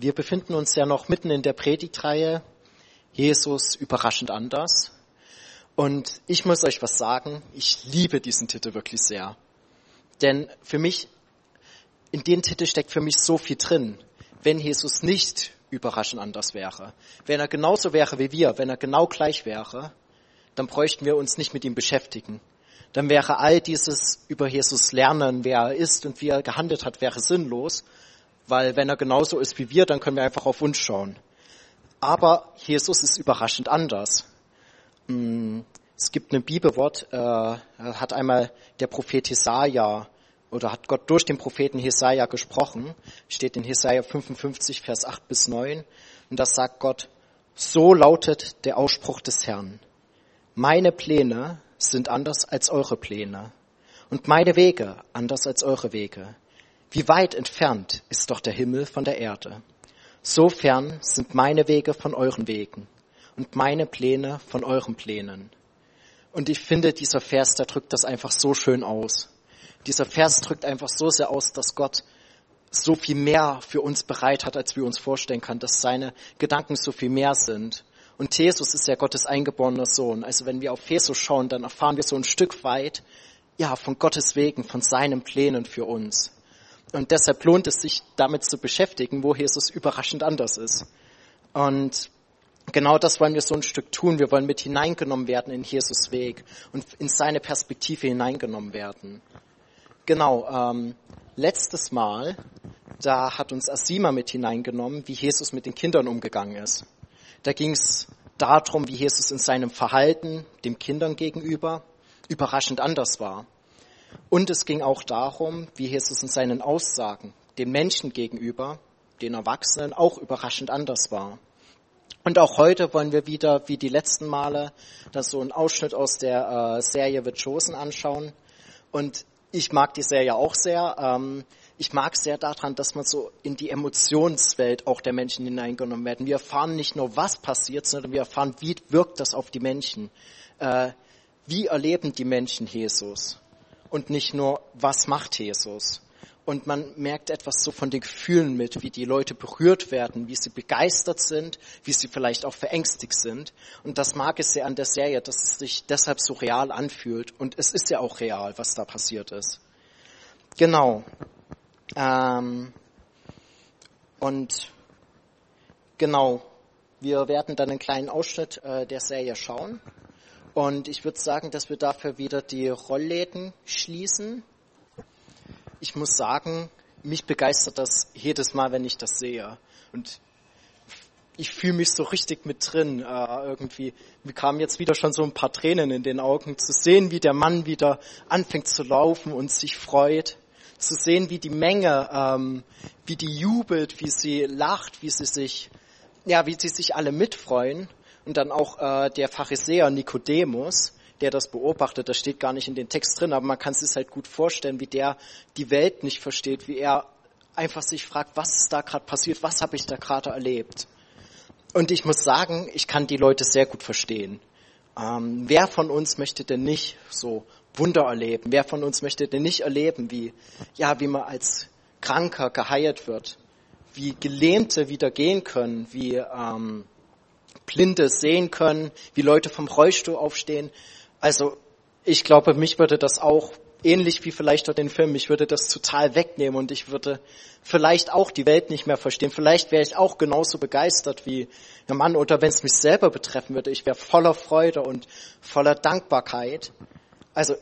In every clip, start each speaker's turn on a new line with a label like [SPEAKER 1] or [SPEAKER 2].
[SPEAKER 1] Wir befinden uns ja noch mitten in der Predigtreihe Jesus überraschend anders. Und ich muss euch was sagen, ich liebe diesen Titel wirklich sehr. Denn für mich, in dem Titel steckt für mich so viel drin. Wenn Jesus nicht überraschend anders wäre, wenn er genauso wäre wie wir, wenn er genau gleich wäre, dann bräuchten wir uns nicht mit ihm beschäftigen. Dann wäre all dieses über Jesus lernen, wer er ist und wie er gehandelt hat, wäre sinnlos weil wenn er genauso ist wie wir, dann können wir einfach auf uns schauen. Aber Jesus ist überraschend anders. Mm, es gibt ein Bibelwort, äh, hat einmal der Prophet Jesaja oder hat Gott durch den Propheten Jesaja gesprochen, steht in Jesaja 55, Vers 8 bis 9. Und das sagt Gott, so lautet der Ausspruch des Herrn. Meine Pläne sind anders als eure Pläne und meine Wege anders als eure Wege. Wie weit entfernt ist doch der Himmel von der Erde. So fern sind meine Wege von euren Wegen und meine Pläne von euren Plänen. Und ich finde, dieser Vers, der drückt das einfach so schön aus. Dieser Vers drückt einfach so sehr aus, dass Gott so viel mehr für uns bereit hat, als wir uns vorstellen können, dass seine Gedanken so viel mehr sind. Und Jesus ist ja Gottes eingeborener Sohn. Also wenn wir auf Jesus schauen, dann erfahren wir so ein Stück weit, ja, von Gottes Wegen, von seinen Plänen für uns. Und deshalb lohnt es sich, damit zu beschäftigen, wo Jesus überraschend anders ist. Und genau das wollen wir so ein Stück tun. Wir wollen mit hineingenommen werden in Jesus Weg und in seine Perspektive hineingenommen werden. Genau, ähm, letztes Mal, da hat uns Asima mit hineingenommen, wie Jesus mit den Kindern umgegangen ist. Da ging es darum, wie Jesus in seinem Verhalten dem Kindern gegenüber überraschend anders war. Und es ging auch darum, wie Jesus in seinen Aussagen den Menschen gegenüber, den Erwachsenen, auch überraschend anders war. Und auch heute wollen wir wieder, wie die letzten Male, das so einen Ausschnitt aus der äh, Serie The Chosen anschauen. Und ich mag die Serie auch sehr. Ähm, ich mag sehr daran, dass man so in die Emotionswelt auch der Menschen hineingenommen werden. Wir erfahren nicht nur, was passiert, sondern wir erfahren, wie wirkt das auf die Menschen. Äh, wie erleben die Menschen Jesus? Und nicht nur, was macht Jesus. Und man merkt etwas so von den Gefühlen mit, wie die Leute berührt werden, wie sie begeistert sind, wie sie vielleicht auch verängstigt sind. Und das mag es sehr an der Serie, dass es sich deshalb so real anfühlt. Und es ist ja auch real, was da passiert ist. Genau. Ähm, und genau, wir werden dann einen kleinen Ausschnitt äh, der Serie schauen. Und ich würde sagen, dass wir dafür wieder die Rollläden schließen. Ich muss sagen, mich begeistert das jedes Mal, wenn ich das sehe. Und ich fühle mich so richtig mit drin. Äh, irgendwie, mir kamen jetzt wieder schon so ein paar Tränen in den Augen, zu sehen, wie der Mann wieder anfängt zu laufen und sich freut. Zu sehen, wie die Menge, ähm, wie die jubelt, wie sie lacht, wie sie sich, ja, wie sie sich alle mitfreuen und dann auch äh, der Pharisäer Nikodemus, der das beobachtet, das steht gar nicht in den Text drin, aber man kann es sich halt gut vorstellen, wie der die Welt nicht versteht, wie er einfach sich fragt, was ist da gerade passiert, was habe ich da gerade erlebt. Und ich muss sagen, ich kann die Leute sehr gut verstehen. Ähm, wer von uns möchte denn nicht so Wunder erleben? Wer von uns möchte denn nicht erleben, wie, ja, wie man als Kranker geheilt wird? Wie Gelähmte wieder gehen können? Wie, ähm, Blinde sehen können, wie Leute vom Rollstuhl aufstehen. Also ich glaube, mich würde das auch ähnlich wie vielleicht dort den Film, ich würde das total wegnehmen und ich würde vielleicht auch die Welt nicht mehr verstehen. Vielleicht wäre ich auch genauso begeistert wie der Mann oder wenn es mich selber betreffen würde, ich wäre voller Freude und voller Dankbarkeit. Also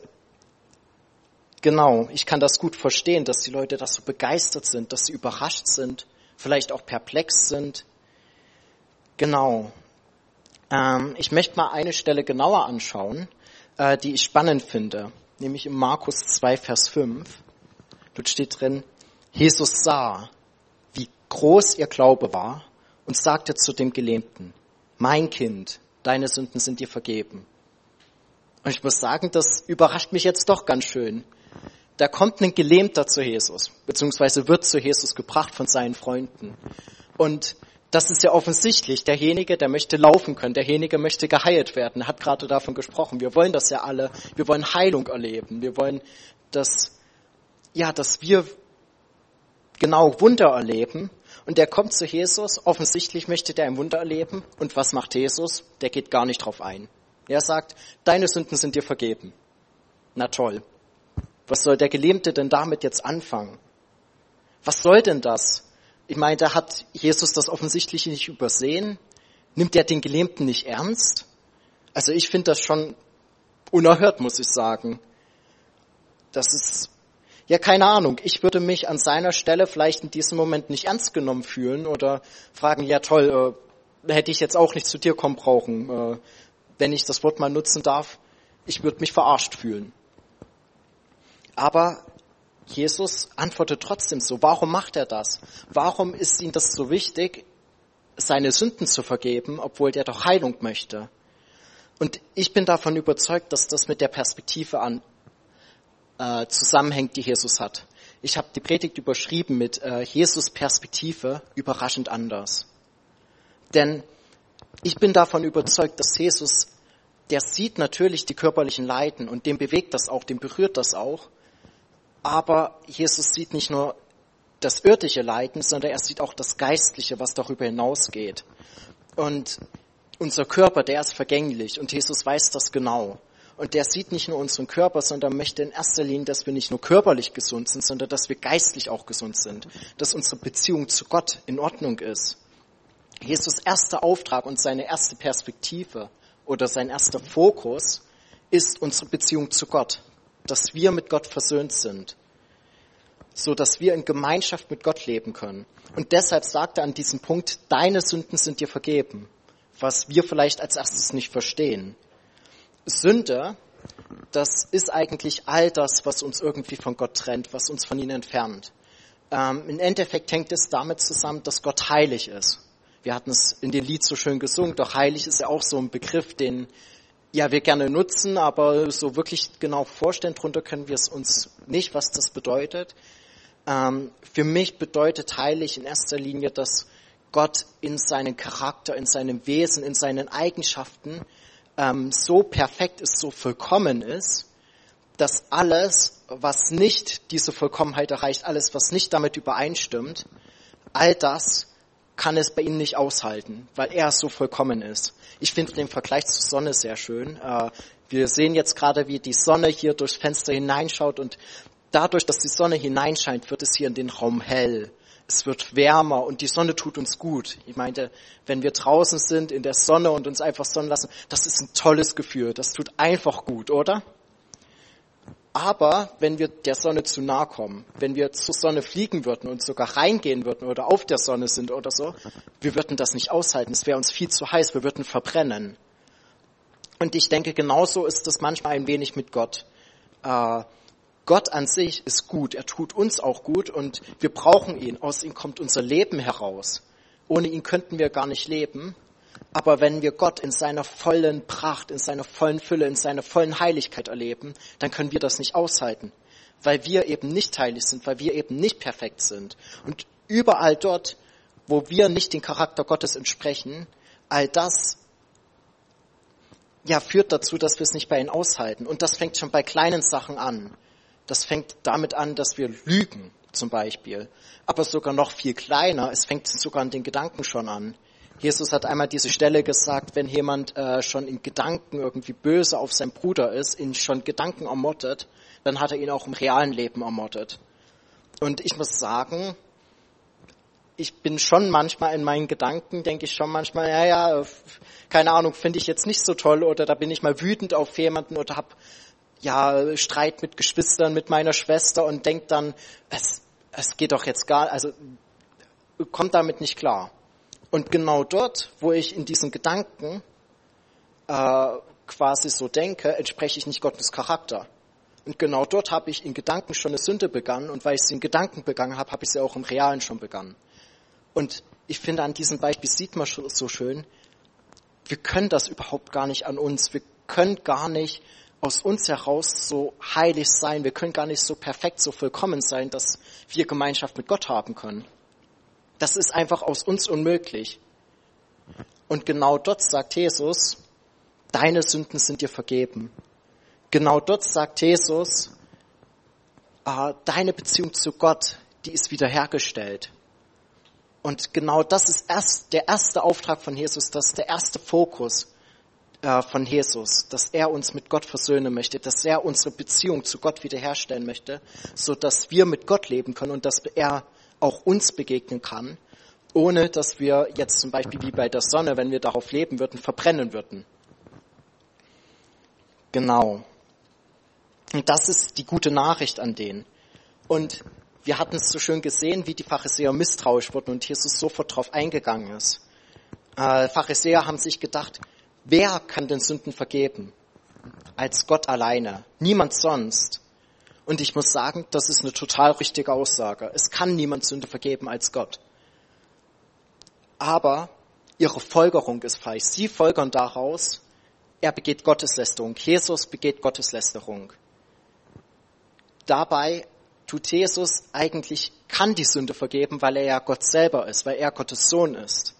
[SPEAKER 1] genau, ich kann das gut verstehen, dass die Leute das so begeistert sind, dass sie überrascht sind, vielleicht auch perplex sind. Genau. Ähm, ich möchte mal eine Stelle genauer anschauen, äh, die ich spannend finde, nämlich im Markus 2, Vers 5. Dort steht drin, Jesus sah, wie groß ihr Glaube war und sagte zu dem Gelähmten, mein Kind, deine Sünden sind dir vergeben. Und ich muss sagen, das überrascht mich jetzt doch ganz schön. Da kommt ein Gelähmter zu Jesus, beziehungsweise wird zu Jesus gebracht von seinen Freunden. Und das ist ja offensichtlich. Derjenige, der möchte laufen können, derjenige möchte geheilt werden, er hat gerade davon gesprochen. Wir wollen das ja alle. Wir wollen Heilung erleben. Wir wollen, dass, ja, dass wir genau Wunder erleben. Und der kommt zu Jesus, offensichtlich möchte der ein Wunder erleben. Und was macht Jesus? Der geht gar nicht drauf ein. Er sagt, deine Sünden sind dir vergeben. Na toll. Was soll der Gelähmte denn damit jetzt anfangen? Was soll denn das? Ich meine, da hat Jesus das offensichtlich nicht übersehen. Nimmt er den Gelähmten nicht ernst? Also ich finde das schon unerhört, muss ich sagen. Das ist, ja, keine Ahnung. Ich würde mich an seiner Stelle vielleicht in diesem Moment nicht ernst genommen fühlen oder fragen, ja toll, äh, hätte ich jetzt auch nicht zu dir kommen brauchen, äh, wenn ich das Wort mal nutzen darf. Ich würde mich verarscht fühlen. Aber Jesus antwortet trotzdem so. Warum macht er das? Warum ist ihm das so wichtig, seine Sünden zu vergeben, obwohl der doch Heilung möchte? Und ich bin davon überzeugt, dass das mit der Perspektive an äh, zusammenhängt, die Jesus hat. Ich habe die Predigt überschrieben mit äh, Jesus Perspektive überraschend anders. Denn ich bin davon überzeugt, dass Jesus, der sieht natürlich die körperlichen Leiden und dem bewegt das auch, dem berührt das auch. Aber Jesus sieht nicht nur das irdische Leiden, sondern er sieht auch das Geistliche, was darüber hinausgeht. Und unser Körper, der ist vergänglich und Jesus weiß das genau. Und der sieht nicht nur unseren Körper, sondern möchte in erster Linie, dass wir nicht nur körperlich gesund sind, sondern dass wir geistlich auch gesund sind. Dass unsere Beziehung zu Gott in Ordnung ist. Jesus erster Auftrag und seine erste Perspektive oder sein erster Fokus ist unsere Beziehung zu Gott dass wir mit Gott versöhnt sind, so dass wir in Gemeinschaft mit Gott leben können. Und deshalb sagt er an diesem Punkt, deine Sünden sind dir vergeben, was wir vielleicht als erstes nicht verstehen. Sünde, das ist eigentlich all das, was uns irgendwie von Gott trennt, was uns von ihm entfernt. Ähm, Im Endeffekt hängt es damit zusammen, dass Gott heilig ist. Wir hatten es in dem Lied so schön gesungen, doch heilig ist ja auch so ein Begriff, den ja, wir gerne nutzen, aber so wirklich genau vorstellen drunter können wir es uns nicht, was das bedeutet. Ähm, für mich bedeutet heilig in erster Linie, dass Gott in seinem Charakter, in seinem Wesen, in seinen Eigenschaften ähm, so perfekt ist, so vollkommen ist, dass alles, was nicht diese Vollkommenheit erreicht, alles, was nicht damit übereinstimmt, all das kann es bei ihm nicht aushalten, weil er so vollkommen ist. Ich finde den Vergleich zur Sonne sehr schön. Äh, wir sehen jetzt gerade, wie die Sonne hier durchs Fenster hineinschaut und dadurch, dass die Sonne hineinscheint, wird es hier in den Raum hell. Es wird wärmer und die Sonne tut uns gut. Ich meinte, wenn wir draußen sind in der Sonne und uns einfach sonnen lassen, das ist ein tolles Gefühl. Das tut einfach gut, oder? Aber wenn wir der Sonne zu nahe kommen, wenn wir zur Sonne fliegen würden und sogar reingehen würden oder auf der Sonne sind oder so, wir würden das nicht aushalten. Es wäre uns viel zu heiß, wir würden verbrennen. Und ich denke, genauso ist das manchmal ein wenig mit Gott. Äh, Gott an sich ist gut, er tut uns auch gut und wir brauchen ihn. Aus ihm kommt unser Leben heraus. Ohne ihn könnten wir gar nicht leben. Aber wenn wir Gott in seiner vollen Pracht, in seiner vollen Fülle, in seiner vollen Heiligkeit erleben, dann können wir das nicht aushalten, weil wir eben nicht heilig sind, weil wir eben nicht perfekt sind. Und überall dort, wo wir nicht den Charakter Gottes entsprechen, all das ja, führt dazu, dass wir es nicht bei ihnen aushalten. Und das fängt schon bei kleinen Sachen an. Das fängt damit an, dass wir lügen, zum Beispiel. Aber sogar noch viel kleiner, es fängt sogar an den Gedanken schon an. Jesus hat einmal diese Stelle gesagt, wenn jemand äh, schon in Gedanken irgendwie böse auf seinen Bruder ist, ihn schon Gedanken ermordet, dann hat er ihn auch im realen Leben ermordet. Und ich muss sagen, ich bin schon manchmal in meinen Gedanken, denke ich schon manchmal, ja, ja, keine Ahnung, finde ich jetzt nicht so toll oder da bin ich mal wütend auf jemanden oder hab ja Streit mit Geschwistern, mit meiner Schwester und denk dann, es, es geht doch jetzt gar, also kommt damit nicht klar. Und genau dort, wo ich in diesen Gedanken äh, quasi so denke, entspreche ich nicht Gottes Charakter. Und genau dort habe ich in Gedanken schon eine Sünde begangen und weil ich sie in Gedanken begangen habe, habe ich sie auch im Realen schon begangen. Und ich finde, an diesem Beispiel sieht man schon so schön, wir können das überhaupt gar nicht an uns. Wir können gar nicht aus uns heraus so heilig sein. Wir können gar nicht so perfekt, so vollkommen sein, dass wir Gemeinschaft mit Gott haben können. Das ist einfach aus uns unmöglich. Und genau dort sagt Jesus, deine Sünden sind dir vergeben. Genau dort sagt Jesus, äh, deine Beziehung zu Gott, die ist wiederhergestellt. Und genau das ist erst der erste Auftrag von Jesus, das ist der erste Fokus äh, von Jesus, dass er uns mit Gott versöhnen möchte, dass er unsere Beziehung zu Gott wiederherstellen möchte, so dass wir mit Gott leben können und dass er auch uns begegnen kann, ohne dass wir jetzt zum Beispiel wie bei der Sonne, wenn wir darauf leben würden, verbrennen würden. Genau. Und das ist die gute Nachricht an denen. Und wir hatten es so schön gesehen, wie die Pharisäer misstrauisch wurden und Jesus sofort darauf eingegangen ist. Äh, Pharisäer haben sich gedacht, wer kann den Sünden vergeben? Als Gott alleine. Niemand sonst. Und ich muss sagen, das ist eine total richtige Aussage. Es kann niemand Sünde vergeben als Gott. Aber ihre Folgerung ist falsch. Sie folgern daraus, er begeht Gotteslästerung. Jesus begeht Gotteslästerung. Dabei tut Jesus eigentlich, kann die Sünde vergeben, weil er ja Gott selber ist, weil er Gottes Sohn ist.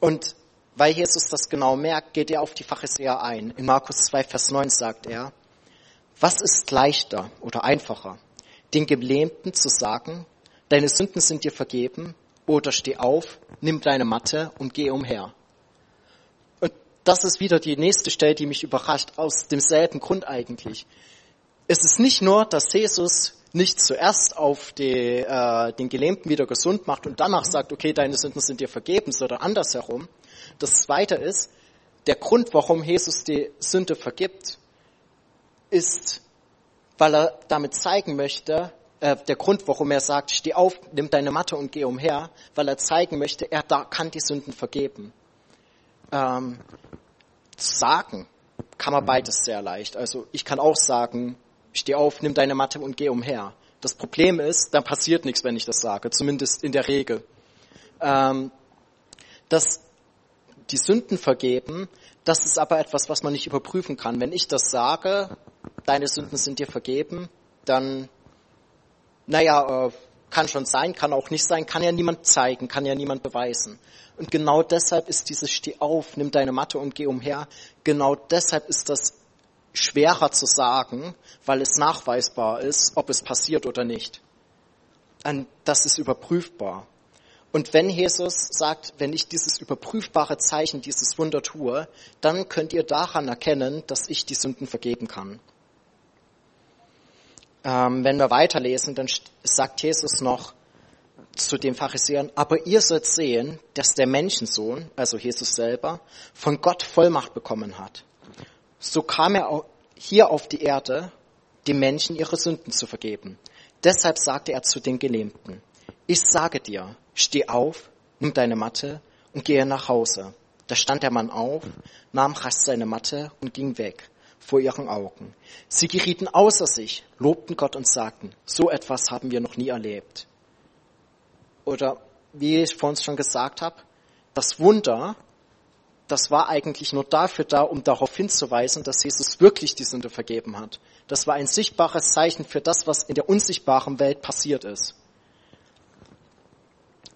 [SPEAKER 1] Und weil Jesus das genau merkt, geht er auf die Pharisäer ein. In Markus 2, Vers 9 sagt er, was ist leichter oder einfacher, den Gelähmten zu sagen, deine Sünden sind dir vergeben, oder steh auf, nimm deine Matte und geh umher. Und das ist wieder die nächste Stelle, die mich überrascht, aus demselben Grund eigentlich. Es ist nicht nur, dass Jesus nicht zuerst auf die, äh, den Gelähmten wieder gesund macht und danach sagt, okay, deine Sünden sind dir vergeben, sondern andersherum. Das Zweite ist, der Grund, warum Jesus die Sünde vergibt, ist, weil er damit zeigen möchte, äh, der Grund, warum er sagt, steh auf, nimm deine Matte und geh umher, weil er zeigen möchte, er da kann die Sünden vergeben. Ähm, sagen kann man beides sehr leicht. Also ich kann auch sagen, steh auf, nimm deine Matte und geh umher. Das Problem ist, dann passiert nichts, wenn ich das sage, zumindest in der Regel. Ähm, dass die Sünden vergeben, das ist aber etwas, was man nicht überprüfen kann. Wenn ich das sage, deine Sünden sind dir vergeben, dann, naja, äh, kann schon sein, kann auch nicht sein, kann ja niemand zeigen, kann ja niemand beweisen. Und genau deshalb ist dieses Steh auf, nimm deine Matte und geh umher, genau deshalb ist das schwerer zu sagen, weil es nachweisbar ist, ob es passiert oder nicht. Und das ist überprüfbar. Und wenn Jesus sagt, wenn ich dieses überprüfbare Zeichen, dieses Wunder tue, dann könnt ihr daran erkennen, dass ich die Sünden vergeben kann. Ähm, wenn wir weiterlesen, dann sagt Jesus noch zu den Pharisäern, aber ihr sollt sehen, dass der Menschensohn, also Jesus selber, von Gott Vollmacht bekommen hat so kam er hier auf die Erde, den Menschen ihre Sünden zu vergeben. Deshalb sagte er zu den Gelähmten, ich sage dir, steh auf, nimm deine Matte und gehe nach Hause. Da stand der Mann auf, nahm rasch seine Matte und ging weg vor ihren Augen. Sie gerieten außer sich, lobten Gott und sagten, so etwas haben wir noch nie erlebt. Oder wie ich vorhin schon gesagt habe, das Wunder das war eigentlich nur dafür da, um darauf hinzuweisen, dass Jesus wirklich die Sünde vergeben hat. Das war ein sichtbares Zeichen für das, was in der unsichtbaren Welt passiert ist.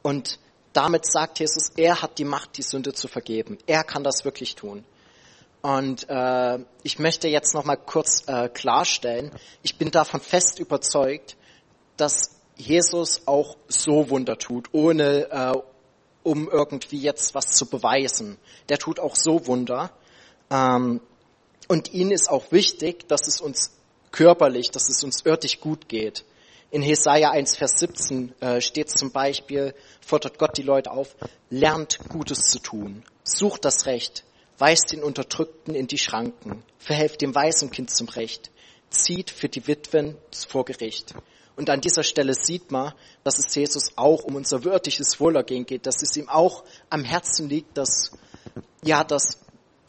[SPEAKER 1] Und damit sagt Jesus, er hat die Macht, die Sünde zu vergeben. Er kann das wirklich tun. Und äh, ich möchte jetzt noch mal kurz äh, klarstellen: Ich bin davon fest überzeugt, dass Jesus auch so Wunder tut, ohne äh, um irgendwie jetzt was zu beweisen. Der tut auch so Wunder. Ähm, und ihnen ist auch wichtig, dass es uns körperlich, dass es uns örtlich gut geht. In Jesaja 1, Vers 17 äh, steht zum Beispiel, fordert Gott die Leute auf, lernt Gutes zu tun, sucht das Recht, weist den Unterdrückten in die Schranken, verhelft dem Waisenkind zum Recht, zieht für die Witwen vor Gericht. Und an dieser Stelle sieht man, dass es Jesus auch um unser würdiges Wohlergehen geht, dass es ihm auch am Herzen liegt, dass, ja, dass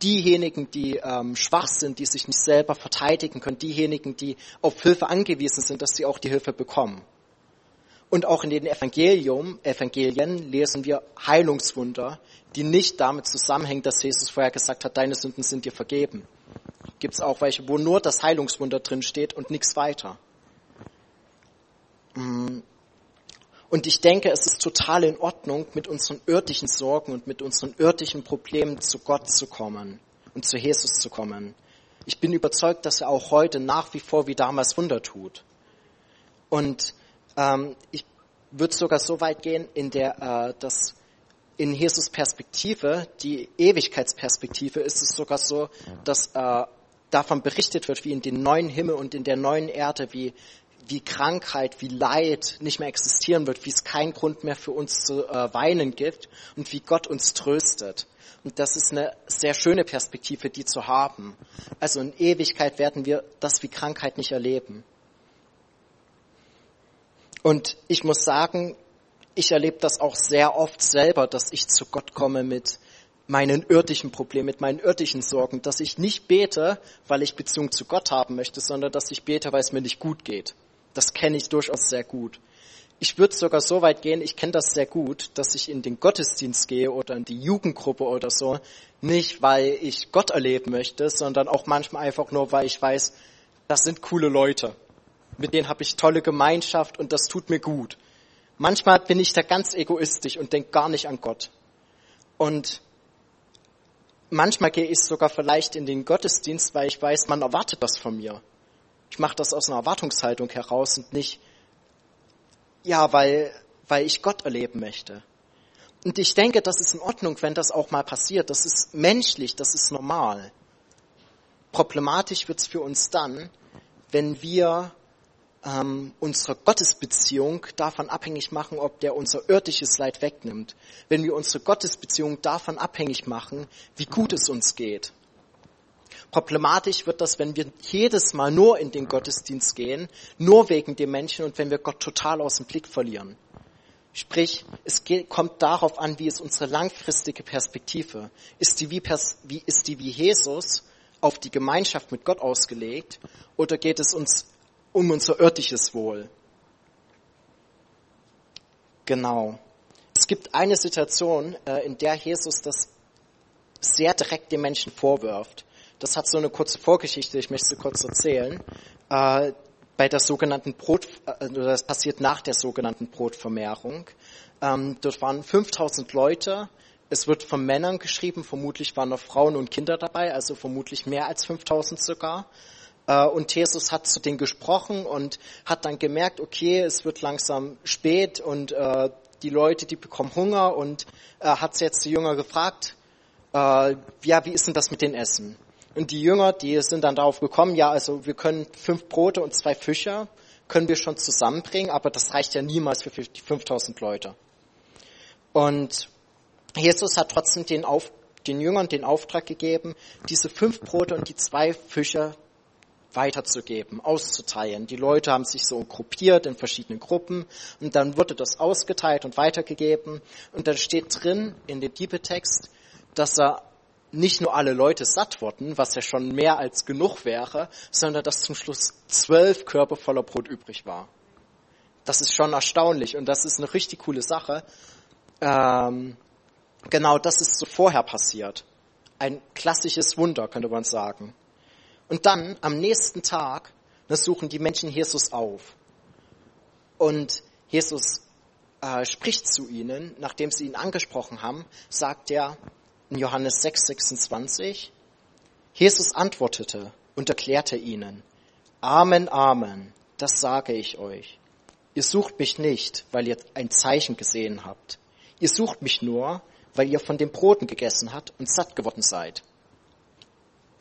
[SPEAKER 1] diejenigen, die ähm, schwach sind, die sich nicht selber verteidigen können, diejenigen, die auf Hilfe angewiesen sind, dass sie auch die Hilfe bekommen. Und auch in den Evangelium, Evangelien lesen wir Heilungswunder, die nicht damit zusammenhängen, dass Jesus vorher gesagt hat, deine Sünden sind dir vergeben. Gibt es auch welche, wo nur das Heilungswunder drin steht und nichts weiter. Mm. Und ich denke, es ist total in Ordnung, mit unseren irdischen Sorgen und mit unseren irdischen Problemen zu Gott zu kommen und zu Jesus zu kommen. Ich bin überzeugt, dass er auch heute nach wie vor wie damals Wunder tut. Und ähm, ich würde sogar so weit gehen, in der, äh, dass in Jesus Perspektive, die Ewigkeitsperspektive, ist es sogar so, dass äh, davon berichtet wird, wie in den neuen Himmel und in der neuen Erde, wie, wie Krankheit, wie Leid nicht mehr existieren wird, wie es keinen Grund mehr für uns zu äh, weinen gibt und wie Gott uns tröstet. Und das ist eine sehr schöne Perspektive, die zu haben. Also in Ewigkeit werden wir das wie Krankheit nicht erleben. Und ich muss sagen, ich erlebe das auch sehr oft selber, dass ich zu Gott komme mit meinen irdischen Problemen, mit meinen irdischen Sorgen, dass ich nicht bete, weil ich Beziehung zu Gott haben möchte, sondern dass ich bete, weil es mir nicht gut geht. Das kenne ich durchaus sehr gut. Ich würde sogar so weit gehen, ich kenne das sehr gut, dass ich in den Gottesdienst gehe oder in die Jugendgruppe oder so, nicht weil ich Gott erleben möchte, sondern auch manchmal einfach nur, weil ich weiß, das sind coole Leute. Mit denen habe ich tolle Gemeinschaft und das tut mir gut. Manchmal bin ich da ganz egoistisch und denke gar nicht an Gott. Und manchmal gehe ich sogar vielleicht in den Gottesdienst, weil ich weiß, man erwartet das von mir. Ich mache das aus einer Erwartungshaltung heraus und nicht, ja, weil, weil ich Gott erleben möchte. Und ich denke, das ist in Ordnung, wenn das auch mal passiert. Das ist menschlich, das ist normal. Problematisch wird es für uns dann, wenn wir ähm, unsere Gottesbeziehung davon abhängig machen, ob der unser irdisches Leid wegnimmt. Wenn wir unsere Gottesbeziehung davon abhängig machen, wie gut es uns geht. Problematisch wird das, wenn wir jedes Mal nur in den Gottesdienst gehen, nur wegen dem Menschen und wenn wir Gott total aus dem Blick verlieren. Sprich, es geht, kommt darauf an, wie ist unsere langfristige Perspektive. Ist die wie, wie, ist die wie Jesus auf die Gemeinschaft mit Gott ausgelegt oder geht es uns um unser irdisches Wohl. Genau. Es gibt eine Situation, äh, in der Jesus das sehr direkt den Menschen vorwirft. Das hat so eine kurze Vorgeschichte, ich möchte sie kurz erzählen. Äh, bei der sogenannten Brot, äh, das passiert nach der sogenannten Brotvermehrung. Ähm, dort waren 5000 Leute. Es wird von Männern geschrieben, vermutlich waren noch Frauen und Kinder dabei, also vermutlich mehr als 5000 sogar. Äh, und Jesus hat zu denen gesprochen und hat dann gemerkt, okay, es wird langsam spät und äh, die Leute, die bekommen Hunger und äh, hat jetzt die Jünger gefragt, äh, ja, wie ist denn das mit den Essen? Und die Jünger, die sind dann darauf gekommen, ja, also wir können fünf Brote und zwei Fische können wir schon zusammenbringen, aber das reicht ja niemals für die 5000 Leute. Und Jesus hat trotzdem den, Auf, den Jüngern den Auftrag gegeben, diese fünf Brote und die zwei Fische weiterzugeben, auszuteilen. Die Leute haben sich so gruppiert in verschiedenen Gruppen und dann wurde das ausgeteilt und weitergegeben. Und dann steht drin in dem Bibeltext, dass er nicht nur alle Leute satt wurden, was ja schon mehr als genug wäre, sondern dass zum Schluss zwölf Körper voller Brot übrig war. Das ist schon erstaunlich und das ist eine richtig coole Sache. Ähm, genau das ist so vorher passiert. Ein klassisches Wunder, könnte man sagen. Und dann am nächsten Tag suchen die Menschen Jesus auf. Und Jesus äh, spricht zu ihnen, nachdem sie ihn angesprochen haben, sagt er in Johannes 6, 26, Jesus antwortete und erklärte ihnen, Amen, Amen, das sage ich euch. Ihr sucht mich nicht, weil ihr ein Zeichen gesehen habt. Ihr sucht mich nur, weil ihr von den Broten gegessen habt und satt geworden seid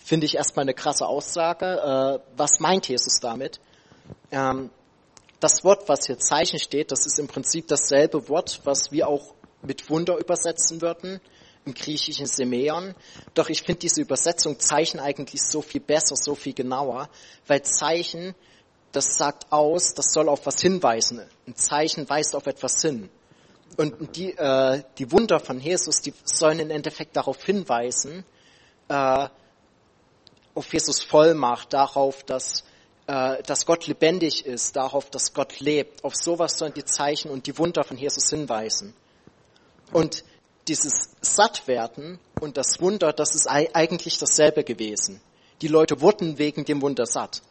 [SPEAKER 1] finde ich erstmal eine krasse Aussage. Äh, was meint Jesus damit? Ähm, das Wort, was hier Zeichen steht, das ist im Prinzip dasselbe Wort, was wir auch mit Wunder übersetzen würden, im griechischen Semeon. Doch ich finde diese Übersetzung Zeichen eigentlich so viel besser, so viel genauer, weil Zeichen, das sagt aus, das soll auf was hinweisen. Ein Zeichen weist auf etwas hin. Und die, äh, die Wunder von Jesus, die sollen im Endeffekt darauf hinweisen, äh, auf Jesus Vollmacht, darauf, dass, äh, dass Gott lebendig ist, darauf, dass Gott lebt. Auf sowas sollen die Zeichen und die Wunder von Jesus hinweisen. Und dieses Sattwerden und das Wunder, das ist eigentlich dasselbe gewesen. Die Leute wurden wegen dem Wunder satt.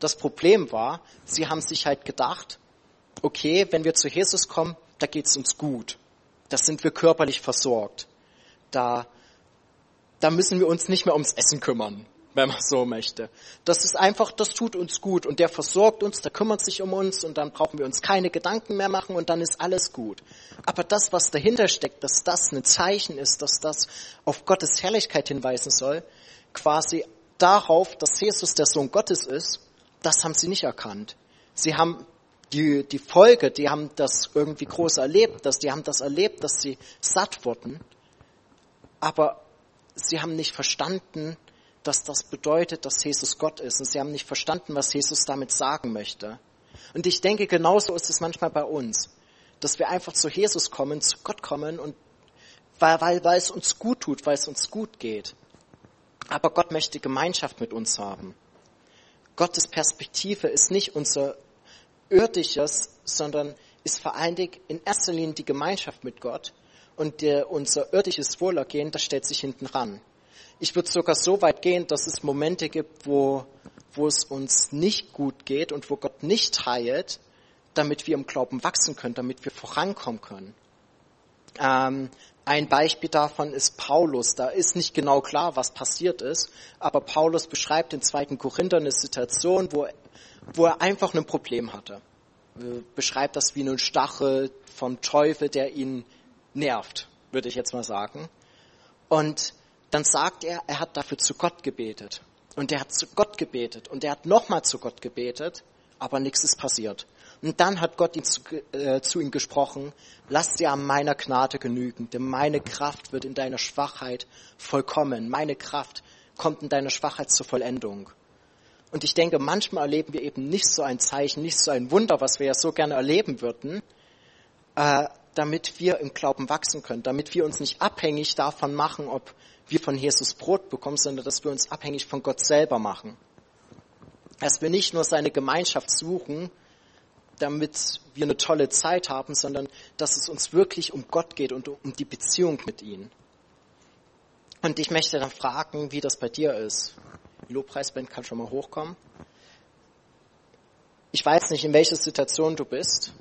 [SPEAKER 1] Das Problem war, sie haben sich halt gedacht, okay, wenn wir zu Jesus kommen, da geht's uns gut. Da sind wir körperlich versorgt. Da, da müssen wir uns nicht mehr ums Essen kümmern wenn man so möchte. Das ist einfach, das tut uns gut und der versorgt uns, der kümmert sich um uns und dann brauchen wir uns keine Gedanken mehr machen und dann ist alles gut. Aber das, was dahinter steckt, dass das ein Zeichen ist, dass das auf Gottes Herrlichkeit hinweisen soll, quasi darauf, dass Jesus der Sohn Gottes ist, das haben sie nicht erkannt. Sie haben die, die Folge, die haben das irgendwie groß erlebt, dass die haben das erlebt, dass sie satt wurden. Aber sie haben nicht verstanden, dass das bedeutet, dass Jesus Gott ist. Und sie haben nicht verstanden, was Jesus damit sagen möchte. Und ich denke, genauso ist es manchmal bei uns, dass wir einfach zu Jesus kommen, zu Gott kommen und weil, weil, weil es uns gut tut, weil es uns gut geht. Aber Gott möchte Gemeinschaft mit uns haben. Gottes Perspektive ist nicht unser irdisches, sondern ist vor allen Dingen in erster Linie die Gemeinschaft mit Gott und der, unser irdisches Wohlergehen, das stellt sich hinten ran. Ich würde sogar so weit gehen, dass es Momente gibt, wo, wo es uns nicht gut geht und wo Gott nicht heilt, damit wir im Glauben wachsen können, damit wir vorankommen können. Ähm, ein Beispiel davon ist Paulus. Da ist nicht genau klar, was passiert ist, aber Paulus beschreibt in 2. Korinther eine Situation, wo, wo er einfach ein Problem hatte. Er beschreibt das wie einen Stachel vom Teufel, der ihn nervt, würde ich jetzt mal sagen. Und dann sagt er, er hat dafür zu Gott gebetet. Und er hat zu Gott gebetet. Und er hat nochmal zu Gott gebetet, aber nichts ist passiert. Und dann hat Gott ihn zu, äh, zu ihm gesprochen, lass dir an meiner Gnade genügen, denn meine Kraft wird in deiner Schwachheit vollkommen. Meine Kraft kommt in deiner Schwachheit zur Vollendung. Und ich denke, manchmal erleben wir eben nicht so ein Zeichen, nicht so ein Wunder, was wir ja so gerne erleben würden, äh, damit wir im Glauben wachsen können, damit wir uns nicht abhängig davon machen, ob wir von Jesus Brot bekommen, sondern dass wir uns abhängig von Gott selber machen. Dass wir nicht nur seine Gemeinschaft suchen, damit wir eine tolle Zeit haben, sondern dass es uns wirklich um Gott geht und um die Beziehung mit ihm. Und ich möchte dann fragen, wie das bei dir ist. Die Lobpreisband kann schon mal hochkommen. Ich weiß nicht, in welcher Situation du bist.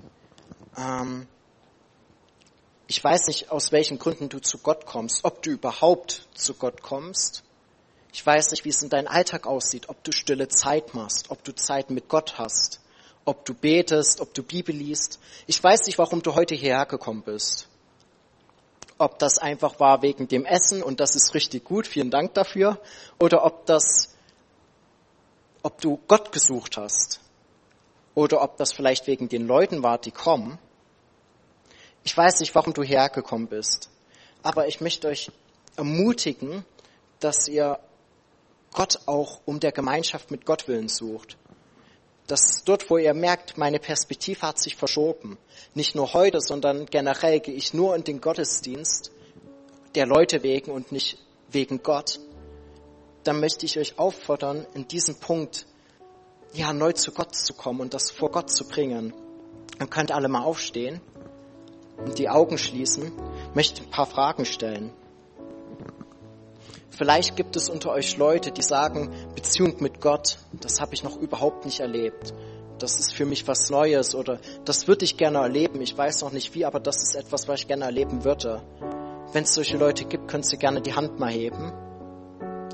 [SPEAKER 1] Ähm, ich weiß nicht, aus welchen Gründen du zu Gott kommst, ob du überhaupt zu Gott kommst. Ich weiß nicht, wie es in deinem Alltag aussieht, ob du stille Zeit machst, ob du Zeit mit Gott hast, ob du betest, ob du Bibel liest. Ich weiß nicht, warum du heute hierher gekommen bist. Ob das einfach war wegen dem Essen und das ist richtig gut, vielen Dank dafür, oder ob das, ob du Gott gesucht hast, oder ob das vielleicht wegen den Leuten war, die kommen. Ich weiß nicht, warum du hergekommen bist, aber ich möchte euch ermutigen, dass ihr Gott auch um der Gemeinschaft mit Gott willen sucht. Dass dort, wo ihr merkt, meine Perspektive hat sich verschoben, nicht nur heute, sondern generell gehe ich nur in den Gottesdienst der Leute wegen und nicht wegen Gott, dann möchte ich euch auffordern, in diesem Punkt ja neu zu Gott zu kommen und das vor Gott zu bringen. Dann könnt alle mal aufstehen und die Augen schließen, möchte ein paar Fragen stellen. Vielleicht gibt es unter euch Leute, die sagen, Beziehung mit Gott, das habe ich noch überhaupt nicht erlebt. Das ist für mich was Neues oder das würde ich gerne erleben. Ich weiß noch nicht wie, aber das ist etwas, was ich gerne erleben würde. Wenn es solche Leute gibt, könnt ihr gerne die Hand mal heben.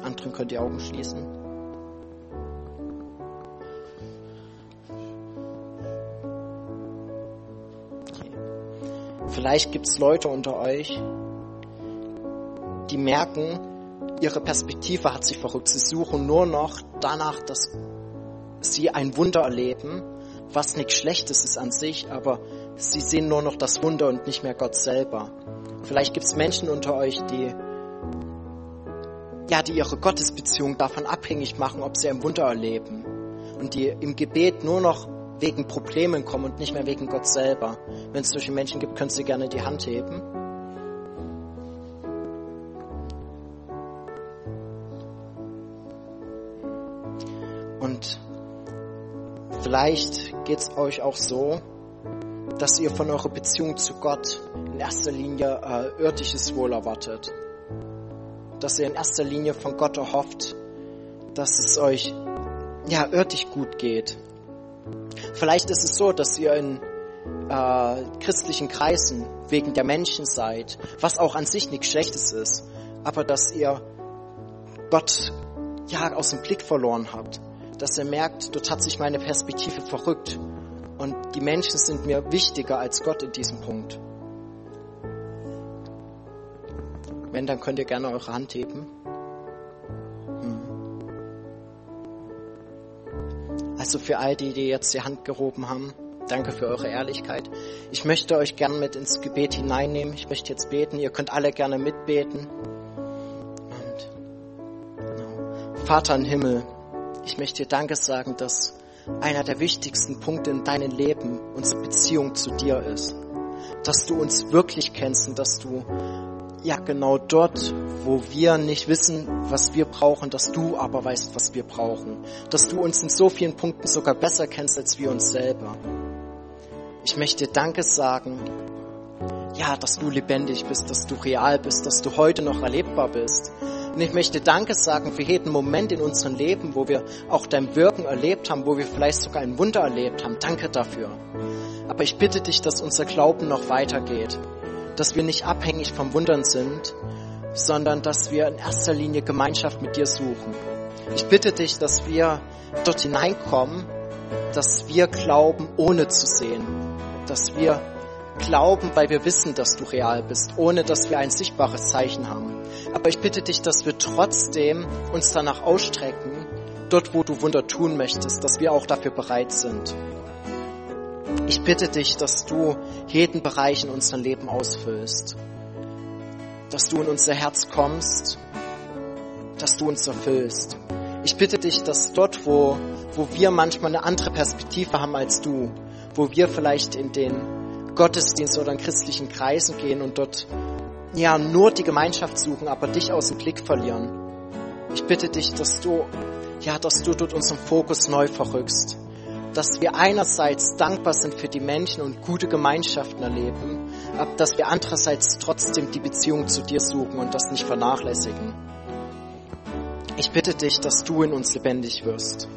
[SPEAKER 1] Anderen könnt die Augen schließen. Vielleicht gibt es Leute unter euch, die merken, ihre Perspektive hat sich verrückt. Sie suchen nur noch danach, dass sie ein Wunder erleben, was nichts Schlechtes ist an sich, aber sie sehen nur noch das Wunder und nicht mehr Gott selber. Vielleicht gibt es Menschen unter euch, die ja, die ihre Gottesbeziehung davon abhängig machen, ob sie ein Wunder erleben und die im Gebet nur noch wegen Problemen kommen und nicht mehr wegen Gott selber. Wenn es solche Menschen gibt, können Sie gerne die Hand heben. Und vielleicht geht es euch auch so, dass ihr von eurer Beziehung zu Gott in erster Linie äh, irdisches Wohl erwartet. Dass ihr in erster Linie von Gott erhofft, dass es euch ja irdisch gut geht, Vielleicht ist es so, dass ihr in äh, christlichen Kreisen wegen der Menschen seid, was auch an sich nichts Schlechtes ist, aber dass ihr Gott ja, aus dem Blick verloren habt. Dass ihr merkt, dort hat sich meine Perspektive verrückt. Und die Menschen sind mir wichtiger als Gott in diesem Punkt. Wenn, dann könnt ihr gerne eure Hand heben. Also für all die, die jetzt die Hand gehoben haben, danke für eure Ehrlichkeit. Ich möchte euch gerne mit ins Gebet hineinnehmen. Ich möchte jetzt beten. Ihr könnt alle gerne mitbeten. Und, genau. Vater im Himmel, ich möchte dir Danke sagen, dass einer der wichtigsten Punkte in deinem Leben unsere Beziehung zu dir ist. Dass du uns wirklich kennst und dass du ja genau dort, wo wir nicht wissen, was wir brauchen, dass du aber weißt, was wir brauchen. Dass du uns in so vielen Punkten sogar besser kennst als wir uns selber. Ich möchte Danke sagen, ja, dass du lebendig bist, dass du real bist, dass du heute noch erlebbar bist. Und ich möchte Danke sagen für jeden Moment in unserem Leben, wo wir auch dein Wirken erlebt haben, wo wir vielleicht sogar ein Wunder erlebt haben. Danke dafür. Aber ich bitte dich, dass unser Glauben noch weitergeht dass wir nicht abhängig vom Wundern sind, sondern dass wir in erster Linie Gemeinschaft mit dir suchen. Ich bitte dich, dass wir dort hineinkommen, dass wir glauben, ohne zu sehen, dass wir glauben, weil wir wissen, dass du real bist, ohne dass wir ein sichtbares Zeichen haben. Aber ich bitte dich, dass wir trotzdem uns danach ausstrecken, dort wo du Wunder tun möchtest, dass wir auch dafür bereit sind. Ich bitte dich, dass du jeden Bereich in unserem Leben ausfüllst, dass du in unser Herz kommst, dass du uns erfüllst. Ich bitte dich, dass dort, wo, wo wir manchmal eine andere Perspektive haben als du, wo wir vielleicht in den Gottesdienst oder in christlichen Kreisen gehen und dort ja nur die Gemeinschaft suchen, aber dich aus dem Blick verlieren. Ich bitte dich, dass du ja, dass du dort unseren Fokus neu verrückst dass wir einerseits dankbar sind für die Menschen und gute Gemeinschaften erleben, aber dass wir andererseits trotzdem die Beziehung zu dir suchen und das nicht vernachlässigen. Ich bitte dich, dass du in uns lebendig wirst,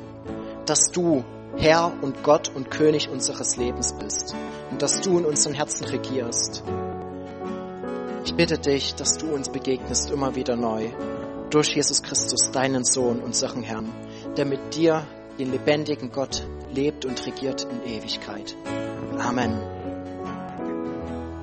[SPEAKER 1] dass du Herr und Gott und König unseres Lebens bist und dass du in unseren Herzen regierst. Ich bitte dich, dass du uns begegnest immer wieder neu durch Jesus Christus, deinen Sohn, unseren Herrn, der mit dir, den lebendigen Gott, lebt und regiert in Ewigkeit. Amen.